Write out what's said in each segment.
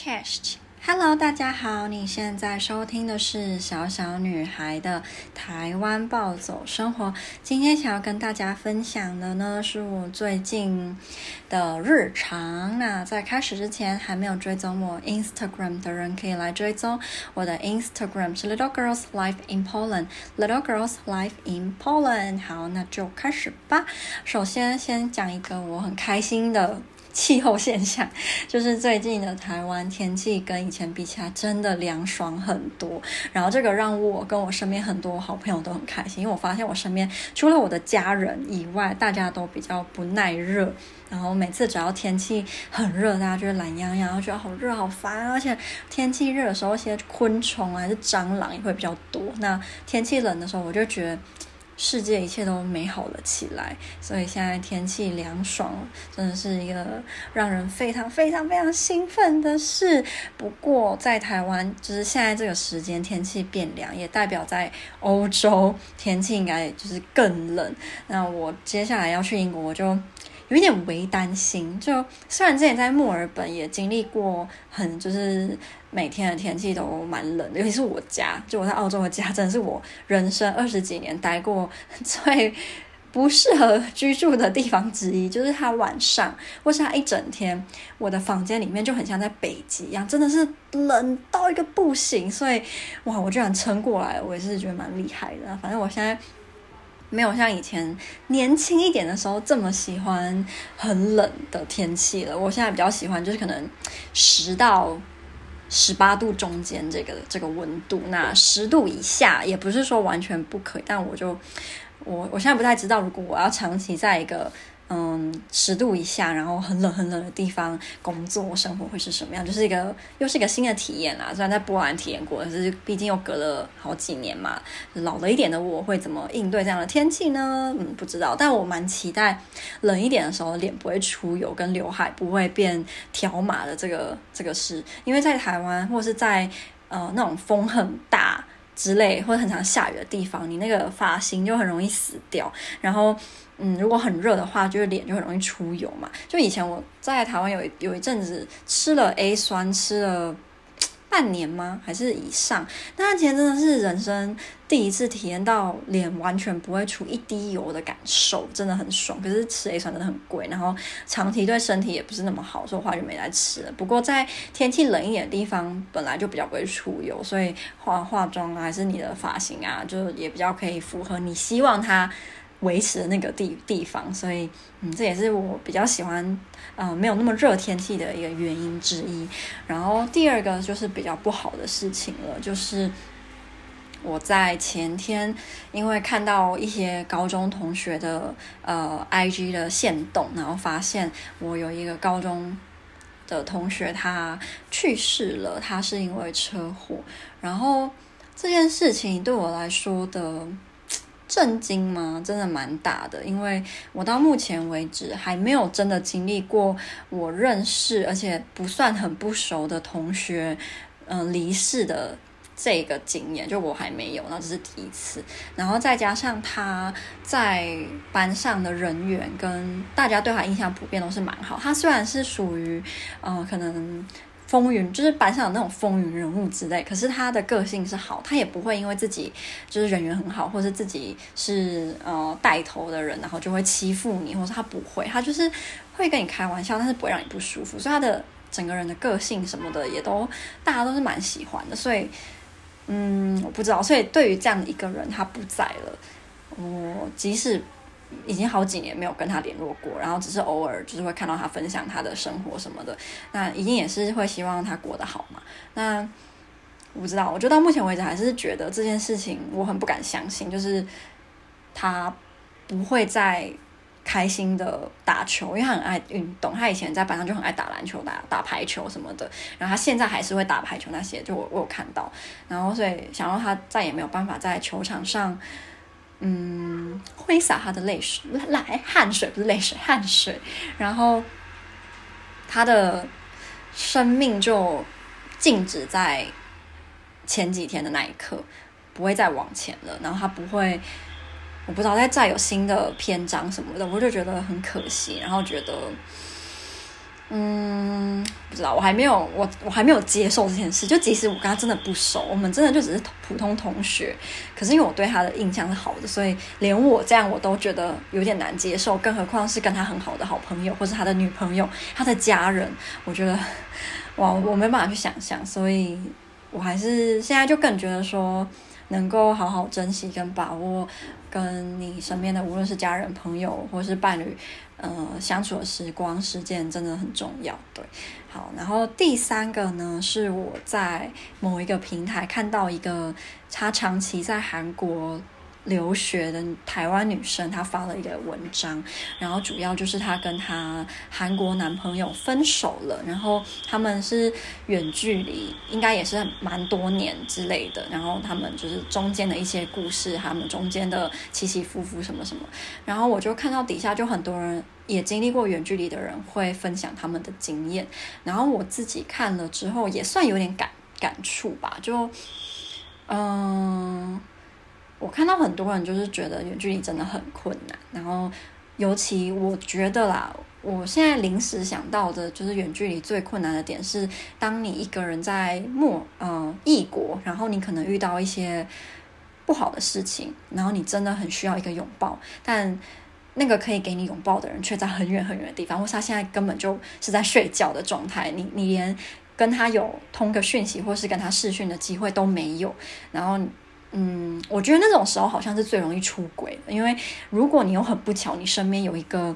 Chest，Hello，大家好，你现在收听的是小小女孩的台湾暴走生活。今天想要跟大家分享的呢，是我最近的日常。那在开始之前，还没有追踪我 Instagram 的人，可以来追踪我的 Instagram 是 Little Girls Life in Poland，Little Girls Life in Poland。好，那就开始吧。首先，先讲一个我很开心的。气候现象 就是最近的台湾天气跟以前比起来真的凉爽很多，然后这个让我跟我身边很多好朋友都很开心，因为我发现我身边除了我的家人以外，大家都比较不耐热，然后每次只要天气很热，大家就懒洋洋，然后觉得好热好烦，而且天气热的时候，一些昆虫还是蟑螂也会比较多。那天气冷的时候，我就觉得。世界一切都美好了起来，所以现在天气凉爽，真的是一个让人非常非常非常兴奋的事。不过在台湾，就是现在这个时间天气变凉，也代表在欧洲天气应该就是更冷。那我接下来要去英国，我就。有一点微担心，就虽然之前在墨尔本也经历过很就是每天的天气都蛮冷的，尤其是我家，就我在澳洲的家，真的是我人生二十几年待过最不适合居住的地方之一。就是它晚上或是它一整天，我的房间里面就很像在北极一样，真的是冷到一个不行。所以哇，我居然撑过来，我也是觉得蛮厉害的。反正我现在。没有像以前年轻一点的时候这么喜欢很冷的天气了。我现在比较喜欢就是可能十到十八度中间这个这个温度，那十度以下也不是说完全不可以，但我就我我现在不太知道，如果我要长期在一个。嗯，十度以下，然后很冷很冷的地方工作生活会是什么样？就是一个又是一个新的体验啦。虽然在波兰体验过，可是毕竟又隔了好几年嘛。老了一点的我会怎么应对这样的天气呢？嗯，不知道。但我蛮期待冷一点的时候脸不会出油，跟刘海不会变条码的这个这个事。因为在台湾或是在呃那种风很大之类或者很常下雨的地方，你那个发型就很容易死掉，然后。嗯，如果很热的话，就是脸就很容易出油嘛。就以前我在台湾有有一阵子吃了 A 酸，吃了半年吗？还是以上？那之前真的是人生第一次体验到脸完全不会出一滴油的感受，真的很爽。可是吃 A 酸真的很贵，然后长期对身体也不是那么好，所以话就没来吃了。不过在天气冷一点的地方，本来就比较不会出油，所以化化妆啊，还是你的发型啊，就也比较可以符合你希望它。维持的那个地地方，所以嗯，这也是我比较喜欢，呃，没有那么热天气的一个原因之一。然后第二个就是比较不好的事情了，就是我在前天因为看到一些高中同学的呃 IG 的限动，然后发现我有一个高中的同学他去世了，他是因为车祸。然后这件事情对我来说的。震惊吗？真的蛮大的，因为我到目前为止还没有真的经历过我认识而且不算很不熟的同学，嗯、离世的这个经验，就我还没有，那这是第一次。然后再加上他在班上的人缘跟大家对他印象普遍都是蛮好，他虽然是属于，呃，可能。风云就是班上的那种风云人物之类，可是他的个性是好，他也不会因为自己就是人缘很好，或是自己是呃带头的人，然后就会欺负你，或是他不会，他就是会跟你开玩笑，但是不会让你不舒服，所以他的整个人的个性什么的也都大家都是蛮喜欢的，所以嗯，我不知道，所以对于这样的一个人他不在了，我即使。已经好几年没有跟他联络过，然后只是偶尔就是会看到他分享他的生活什么的，那一定也是会希望他过得好嘛。那我不知道，我就到目前为止还是觉得这件事情我很不敢相信，就是他不会再开心的打球，因为他很爱运动，他以前在班上就很爱打篮球、打打排球什么的，然后他现在还是会打排球那些，就我我有看到，然后所以想要他再也没有办法在球场上。嗯，挥洒他的泪水，来汗水不是泪水，汗水。然后他的生命就静止在前几天的那一刻，不会再往前了。然后他不会，我不知道再再有新的篇章什么的，我就觉得很可惜。然后觉得嗯，不知道，我还没有，我我还没有接受这件事。就即使我跟他真的不熟，我们真的就只是普通同学，可是因为我对他的印象是好的，所以连我这样我都觉得有点难接受，更何况是跟他很好的好朋友，或是他的女朋友、他的家人，我觉得哇，我没办法去想象，所以我还是现在就更觉得说，能够好好珍惜跟把握跟你身边的无论是家人、朋友或是伴侣。呃，相处的时光、时间真的很重要，对。好，然后第三个呢，是我在某一个平台看到一个，他长期在韩国。留学的台湾女生，她发了一个文章，然后主要就是她跟她韩国男朋友分手了，然后他们是远距离，应该也是蛮多年之类的，然后他们就是中间的一些故事，他们中间的起起伏伏什么什么，然后我就看到底下就很多人也经历过远距离的人会分享他们的经验，然后我自己看了之后也算有点感感触吧，就嗯。我看到很多人就是觉得远距离真的很困难，然后尤其我觉得啦，我现在临时想到的就是远距离最困难的点是，当你一个人在陌呃异国，然后你可能遇到一些不好的事情，然后你真的很需要一个拥抱，但那个可以给你拥抱的人却在很远很远的地方，或是他现在根本就是在睡觉的状态，你你连跟他有通个讯息或是跟他视讯的机会都没有，然后。嗯，我觉得那种时候好像是最容易出轨的，因为如果你又很不巧，你身边有一个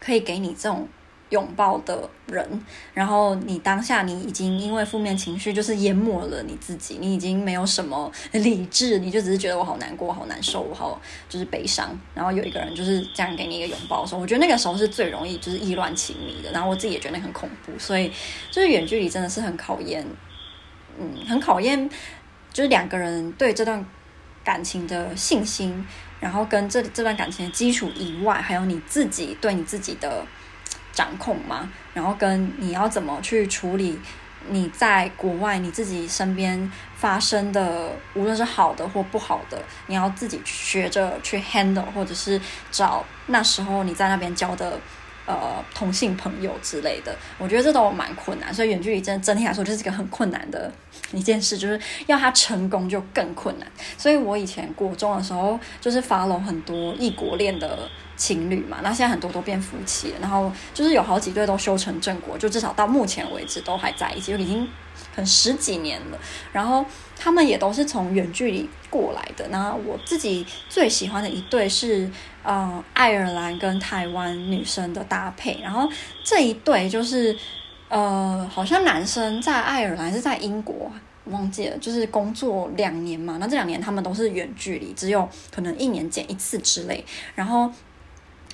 可以给你这种拥抱的人，然后你当下你已经因为负面情绪就是淹没了你自己，你已经没有什么理智，你就只是觉得我好难过，好难受，我好就是悲伤，然后有一个人就是这样给你一个拥抱的时候，我觉得那个时候是最容易就是意乱情迷的，然后我自己也觉得很恐怖，所以就是远距离真的是很考验，嗯，很考验。就是两个人对这段感情的信心，然后跟这这段感情的基础以外，还有你自己对你自己的掌控嘛，然后跟你要怎么去处理你在国外你自己身边发生的，无论是好的或不好的，你要自己学着去 handle，或者是找那时候你在那边交的。呃，同性朋友之类的，我觉得这都蛮困难，所以远距离真整体来说就是一个很困难的一件事，就是要他成功就更困难。所以我以前国中的时候就是发了很多异国恋的情侣嘛，那现在很多都变夫妻了，然后就是有好几对都修成正果，就至少到目前为止都还在一起，就已经很十几年了。然后他们也都是从远距离过来的。那我自己最喜欢的一对是。呃，爱尔兰跟台湾女生的搭配，然后这一对就是，呃，好像男生在爱尔兰是在英国，忘记了，就是工作两年嘛，那这两年他们都是远距离，只有可能一年见一次之类，然后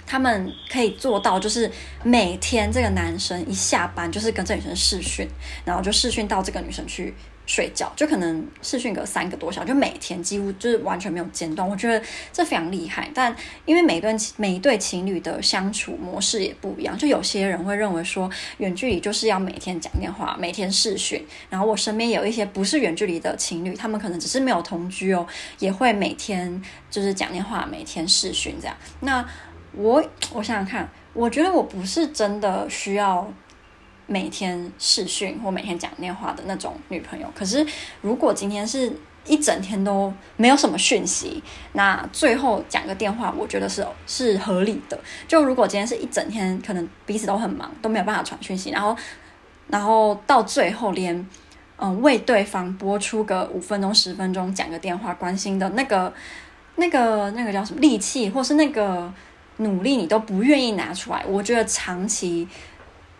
他们可以做到，就是每天这个男生一下班就是跟这女生视讯，然后就视讯到这个女生去。睡觉就可能视讯个三个多小时，就每天几乎就是完全没有间断。我觉得这非常厉害，但因为每一对每一对情侣的相处模式也不一样，就有些人会认为说远距离就是要每天讲电话，每天视讯。然后我身边有一些不是远距离的情侣，他们可能只是没有同居哦，也会每天就是讲电话，每天视讯这样。那我我想想看，我觉得我不是真的需要。每天视讯或每天讲电话的那种女朋友，可是如果今天是一整天都没有什么讯息，那最后讲个电话，我觉得是是合理的。就如果今天是一整天，可能彼此都很忙，都没有办法传讯息，然后然后到最后连嗯为对方拨出个五分钟十分钟讲个电话关心的那个那个那个叫什么力气，或是那个努力，你都不愿意拿出来，我觉得长期。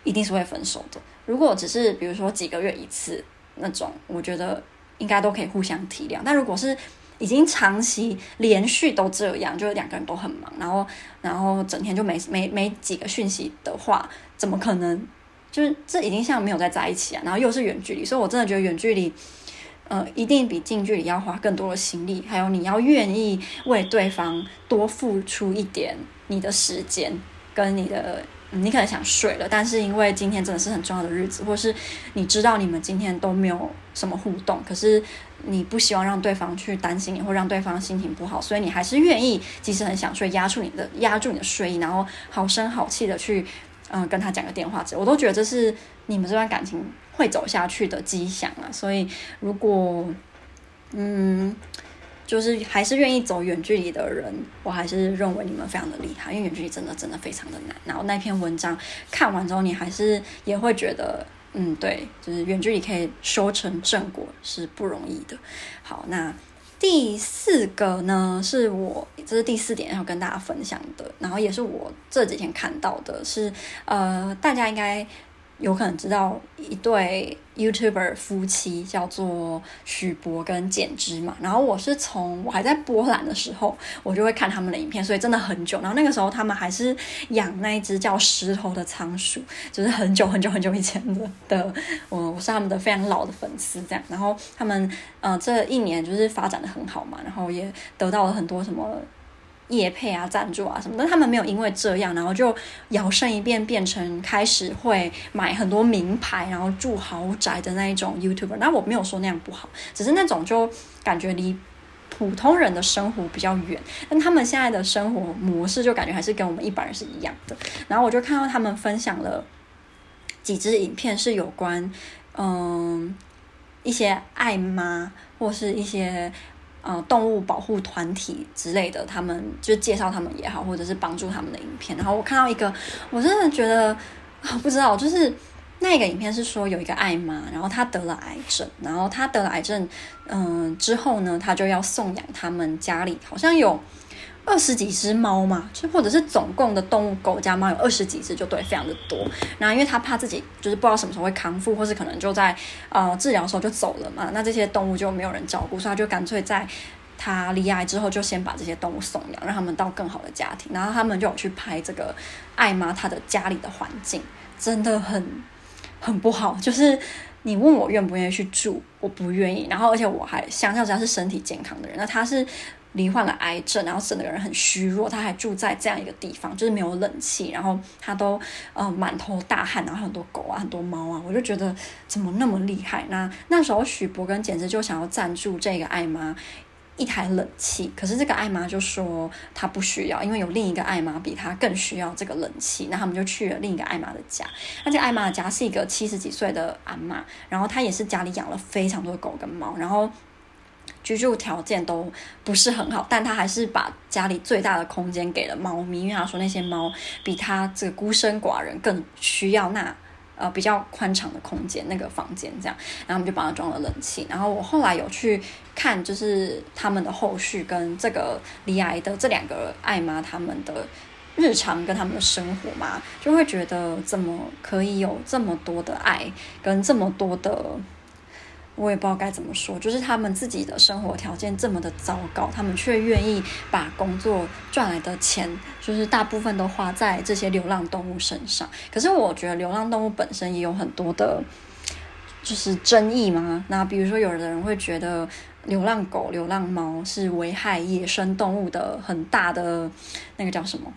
一定是会分手的。如果只是比如说几个月一次那种，我觉得应该都可以互相体谅。但如果是已经长期连续都这样，就是两个人都很忙，然后然后整天就没没没几个讯息的话，怎么可能？就是这已经像没有在在一起啊。然后又是远距离，所以我真的觉得远距离，呃，一定比近距离要花更多的心力，还有你要愿意为对方多付出一点你的时间跟你的。你可能想睡了，但是因为今天真的是很重要的日子，或是你知道你们今天都没有什么互动，可是你不希望让对方去担心你，或让对方心情不好，所以你还是愿意，即使很想睡，压住你的压住你的睡意，然后好声好气的去嗯，跟他讲个电话之类，我都觉得这是你们这段感情会走下去的迹象啊。所以如果嗯。就是还是愿意走远距离的人，我还是认为你们非常的厉害，因为远距离真的真的非常的难。然后那篇文章看完之后，你还是也会觉得，嗯，对，就是远距离可以修成正果是不容易的。好，那第四个呢，是我这是第四点要跟大家分享的，然后也是我这几天看到的是，是呃，大家应该。有可能知道一对 YouTuber 夫妻叫做许博跟简之嘛，然后我是从我还在波兰的时候，我就会看他们的影片，所以真的很久。然后那个时候他们还是养那一只叫石头的仓鼠，就是很久很久很久以前的的，我我是他们的非常老的粉丝这样。然后他们呃这一年就是发展的很好嘛，然后也得到了很多什么。业配啊，赞助啊什么，但他们没有因为这样，然后就摇身一变变成开始会买很多名牌，然后住豪宅的那一种 YouTuber。那我没有说那样不好，只是那种就感觉离普通人的生活比较远。但他们现在的生活模式就感觉还是跟我们一般人是一样的。然后我就看到他们分享了几支影片，是有关嗯一些爱妈或是一些。呃，动物保护团体之类的，他们就介绍他们也好，或者是帮助他们的影片。然后我看到一个，我真的觉得啊，不知道，就是那个影片是说有一个爱妈，然后她得了癌症，然后她得了癌症，嗯、之后呢，她就要送养他们家里好像有。二十几只猫嘛，就或者是总共的动物狗加猫有二十几只，就对，非常的多。然后因为他怕自己就是不知道什么时候会康复，或是可能就在呃治疗的时候就走了嘛，那这些动物就没有人照顾，所以他就干脆在他离癌之后就先把这些动物送养，让他们到更好的家庭。然后他们就有去拍这个爱妈她的家里的环境，真的很很不好。就是你问我愿不愿意去住，我不愿意。然后而且我还相较之下是身体健康的人，那他是。罹患了癌症，然后整个人很虚弱，他还住在这样一个地方，就是没有冷气，然后他都呃满头大汗，然后很多狗啊，很多猫啊，我就觉得怎么那么厉害？那那时候许博跟简直就想要赞助这个爱妈一台冷气，可是这个爱妈就说他不需要，因为有另一个爱妈比他更需要这个冷气，那他们就去了另一个爱妈的家。那这个爱妈的家是一个七十几岁的阿嬷，然后她也是家里养了非常多的狗跟猫，然后。居住条件都不是很好，但他还是把家里最大的空间给了猫咪，因为他说那些猫比他这个孤身寡人更需要那呃比较宽敞的空间，那个房间这样，然后我们就帮他装了冷气。然后我后来有去看，就是他们的后续跟这个离癌的这两个爱妈他们的日常跟他们的生活嘛，就会觉得怎么可以有这么多的爱跟这么多的。我也不知道该怎么说，就是他们自己的生活条件这么的糟糕，他们却愿意把工作赚来的钱，就是大部分都花在这些流浪动物身上。可是我觉得流浪动物本身也有很多的，就是争议嘛。那比如说，有的人会觉得流浪狗、流浪猫是危害野生动物的很大的那个叫什么？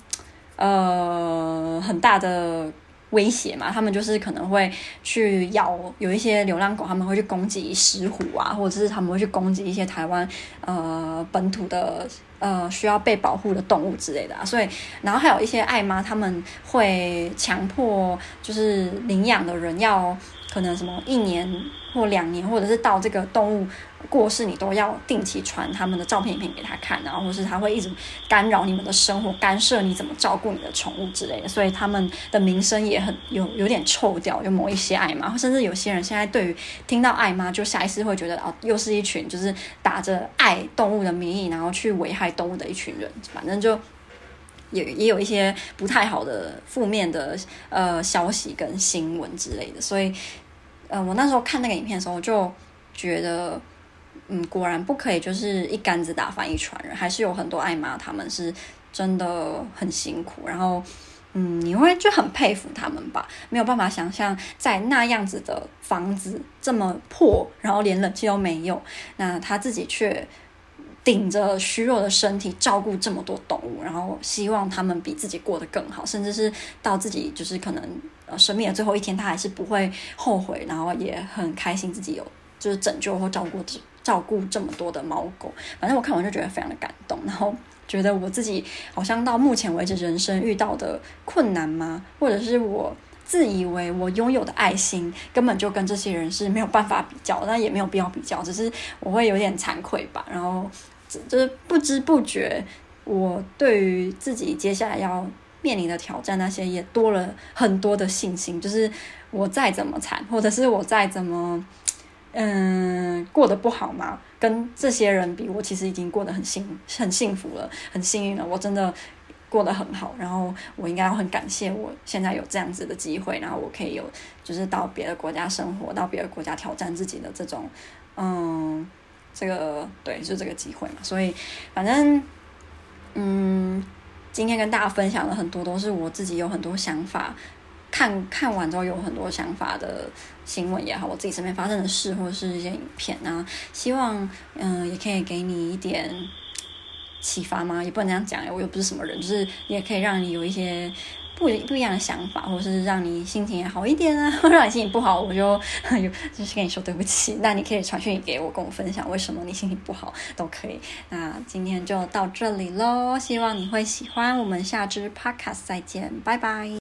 呃，很大的。威胁嘛，他们就是可能会去咬，有一些流浪狗，他们会去攻击石虎啊，或者是他们会去攻击一些台湾呃本土的呃需要被保护的动物之类的啊。所以，然后还有一些爱妈，他们会强迫就是领养的人要可能什么一年或两年，或者是到这个动物。过世你都要定期传他们的照片、影片给他看，然后或是他会一直干扰你们的生活，干涉你怎么照顾你的宠物之类的，所以他们的名声也很有有点臭掉。有某一些爱妈，甚至有些人现在对于听到爱妈，就下意识会觉得哦，又是一群就是打着爱动物的名义，然后去危害动物的一群人。反正就也也有一些不太好的负面的呃消息跟新闻之类的。所以嗯，我那时候看那个影片的时候，就觉得。嗯，果然不可以，就是一竿子打翻一船人，还是有很多爱妈，他们是真的很辛苦。然后，嗯，你会就很佩服他们吧？没有办法想象在那样子的房子这么破，然后连冷气都没有，那他自己却顶着虚弱的身体照顾这么多动物，然后希望他们比自己过得更好，甚至是到自己就是可能呃生命的最后一天，他还是不会后悔，然后也很开心自己有就是拯救或照顾这照顾这么多的猫狗，反正我看完就觉得非常的感动，然后觉得我自己好像到目前为止人生遇到的困难吗？或者是我自以为我拥有的爱心根本就跟这些人是没有办法比较，那也没有必要比较，只是我会有点惭愧吧。然后就是不知不觉，我对于自己接下来要面临的挑战那些也多了很多的信心。就是我再怎么惨，或者是我再怎么嗯过得不好嘛，跟这些人比，我其实已经过得很幸很幸福了，很幸运了。我真的过得很好，然后我应该要很感谢我现在有这样子的机会，然后我可以有就是到别的国家生活，到别的国家挑战自己的这种嗯这个对，就这个机会嘛。所以反正嗯。今天跟大家分享的很多，都是我自己有很多想法，看看完之后有很多想法的新闻也好，我自己身边发生的事或者是一些影片啊，希望嗯也可以给你一点启发吗？也不能这样讲，我又不是什么人，就是你也可以让你有一些。不不一样的想法，或者是让你心情也好一点啊，或者让你心情不好，我就有 就是跟你说对不起。那你可以传讯给我，跟我分享为什么你心情不好都可以。那今天就到这里喽，希望你会喜欢。我们下支 Podcast 再见，拜拜。